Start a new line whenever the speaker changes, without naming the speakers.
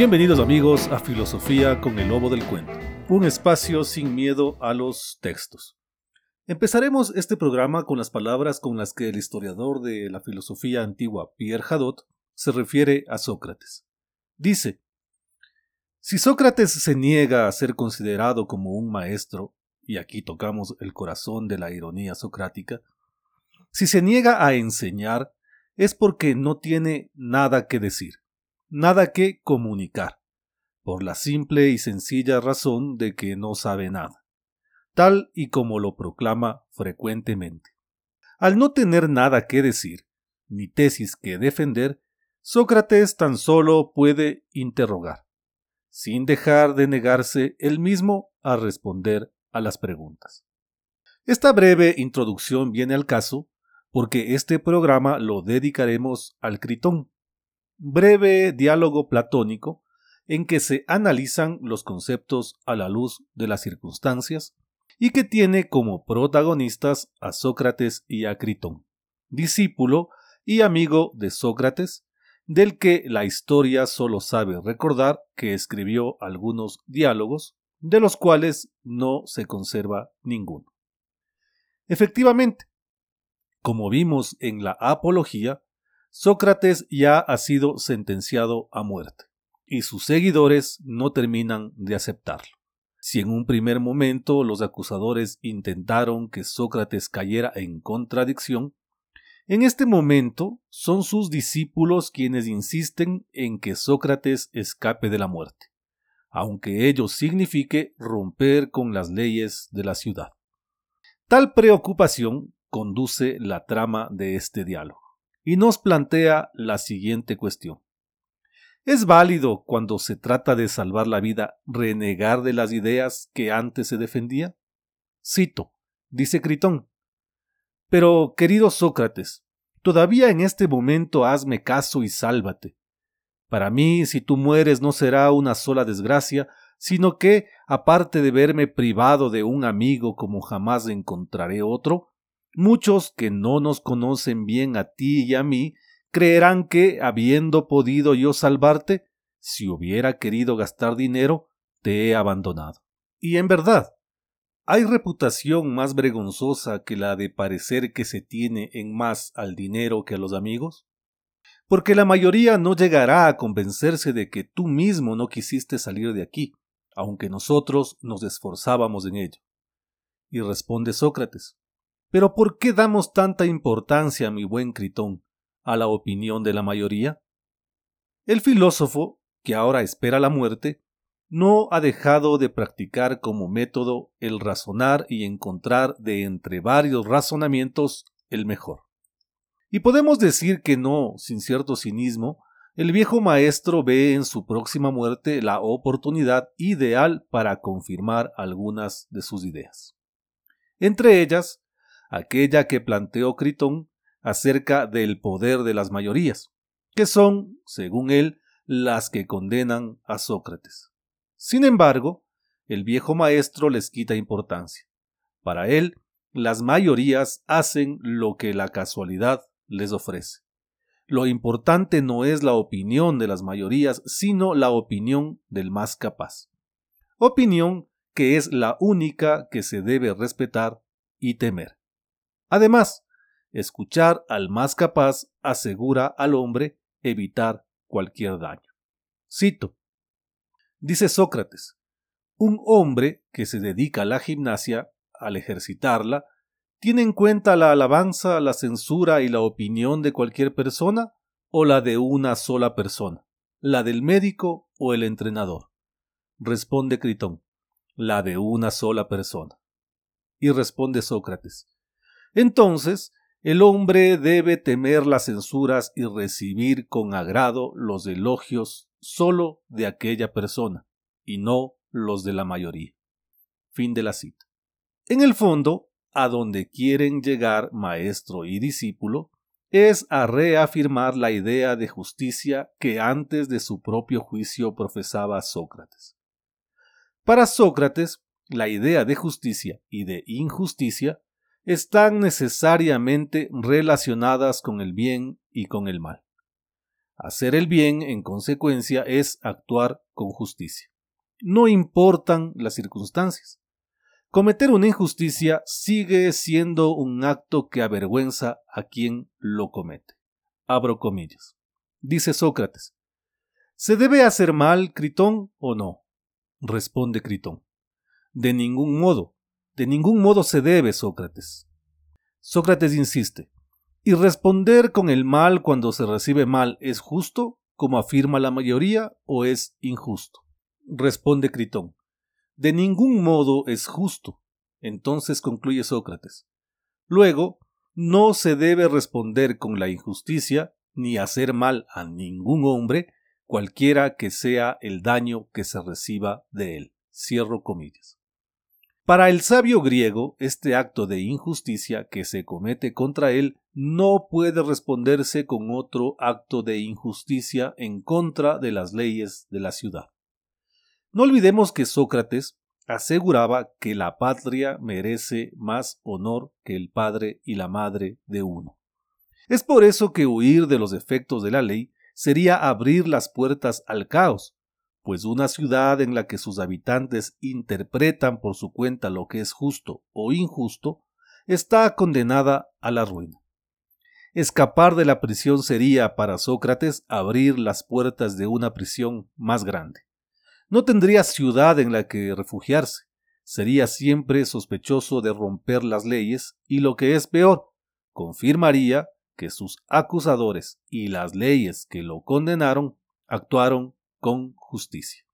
Bienvenidos amigos a Filosofía con el Lobo del Cuento, un espacio sin miedo a los textos. Empezaremos este programa con las palabras con las que el historiador de la filosofía antigua Pierre Hadot se refiere a Sócrates. Dice, si Sócrates se niega a ser considerado como un maestro, y aquí tocamos el corazón de la ironía socrática, si se niega a enseñar es porque no tiene nada que decir nada que comunicar, por la simple y sencilla razón de que no sabe nada, tal y como lo proclama frecuentemente. Al no tener nada que decir, ni tesis que defender, Sócrates tan solo puede interrogar, sin dejar de negarse él mismo a responder a las preguntas. Esta breve introducción viene al caso porque este programa lo dedicaremos al Critón, breve diálogo platónico en que se analizan los conceptos a la luz de las circunstancias y que tiene como protagonistas a Sócrates y a Critón, discípulo y amigo de Sócrates, del que la historia solo sabe recordar que escribió algunos diálogos, de los cuales no se conserva ninguno. Efectivamente, como vimos en la Apología, Sócrates ya ha sido sentenciado a muerte, y sus seguidores no terminan de aceptarlo. Si en un primer momento los acusadores intentaron que Sócrates cayera en contradicción, en este momento son sus discípulos quienes insisten en que Sócrates escape de la muerte, aunque ello signifique romper con las leyes de la ciudad. Tal preocupación conduce la trama de este diálogo y nos plantea la siguiente cuestión. ¿Es válido cuando se trata de salvar la vida renegar de las ideas que antes se defendía? Cito, dice Critón. Pero, querido Sócrates, todavía en este momento hazme caso y sálvate. Para mí, si tú mueres no será una sola desgracia, sino que, aparte de verme privado de un amigo como jamás encontraré otro, Muchos que no nos conocen bien a ti y a mí creerán que, habiendo podido yo salvarte, si hubiera querido gastar dinero, te he abandonado. Y en verdad, ¿hay reputación más vergonzosa que la de parecer que se tiene en más al dinero que a los amigos? Porque la mayoría no llegará a convencerse de que tú mismo no quisiste salir de aquí, aunque nosotros nos esforzábamos en ello. Y responde Sócrates, pero ¿por qué damos tanta importancia, mi buen Critón, a la opinión de la mayoría? El filósofo, que ahora espera la muerte, no ha dejado de practicar como método el razonar y encontrar de entre varios razonamientos el mejor. Y podemos decir que no, sin cierto cinismo, el viejo maestro ve en su próxima muerte la oportunidad ideal para confirmar algunas de sus ideas. Entre ellas, aquella que planteó Critón acerca del poder de las mayorías, que son, según él, las que condenan a Sócrates. Sin embargo, el viejo maestro les quita importancia. Para él, las mayorías hacen lo que la casualidad les ofrece. Lo importante no es la opinión de las mayorías, sino la opinión del más capaz. Opinión que es la única que se debe respetar y temer. Además, escuchar al más capaz asegura al hombre evitar cualquier daño. Cito. Dice Sócrates, un hombre que se dedica a la gimnasia, al ejercitarla, ¿tiene en cuenta la alabanza, la censura y la opinión de cualquier persona o la de una sola persona, la del médico o el entrenador? Responde Critón, la de una sola persona. Y responde Sócrates, entonces, el hombre debe temer las censuras y recibir con agrado los elogios solo de aquella persona, y no los de la mayoría. Fin de la cita. En el fondo, a donde quieren llegar maestro y discípulo, es a reafirmar la idea de justicia que antes de su propio juicio profesaba Sócrates. Para Sócrates, la idea de justicia y de injusticia están necesariamente relacionadas con el bien y con el mal. Hacer el bien, en consecuencia, es actuar con justicia. No importan las circunstancias. Cometer una injusticia sigue siendo un acto que avergüenza a quien lo comete. Abro comillas. Dice Sócrates. ¿Se debe hacer mal, Critón, o no? Responde Critón. De ningún modo. De ningún modo se debe, Sócrates. Sócrates insiste. ¿Y responder con el mal cuando se recibe mal es justo, como afirma la mayoría, o es injusto? Responde Critón. De ningún modo es justo. Entonces concluye Sócrates. Luego, no se debe responder con la injusticia ni hacer mal a ningún hombre, cualquiera que sea el daño que se reciba de él. Cierro comillas. Para el sabio griego, este acto de injusticia que se comete contra él no puede responderse con otro acto de injusticia en contra de las leyes de la ciudad. No olvidemos que Sócrates aseguraba que la patria merece más honor que el padre y la madre de uno. Es por eso que huir de los efectos de la ley sería abrir las puertas al caos, pues una ciudad en la que sus habitantes interpretan por su cuenta lo que es justo o injusto, está condenada a la ruina. Escapar de la prisión sería para Sócrates abrir las puertas de una prisión más grande. No tendría ciudad en la que refugiarse, sería siempre sospechoso de romper las leyes y lo que es peor, confirmaría que sus acusadores y las leyes que lo condenaron actuaron con justicia.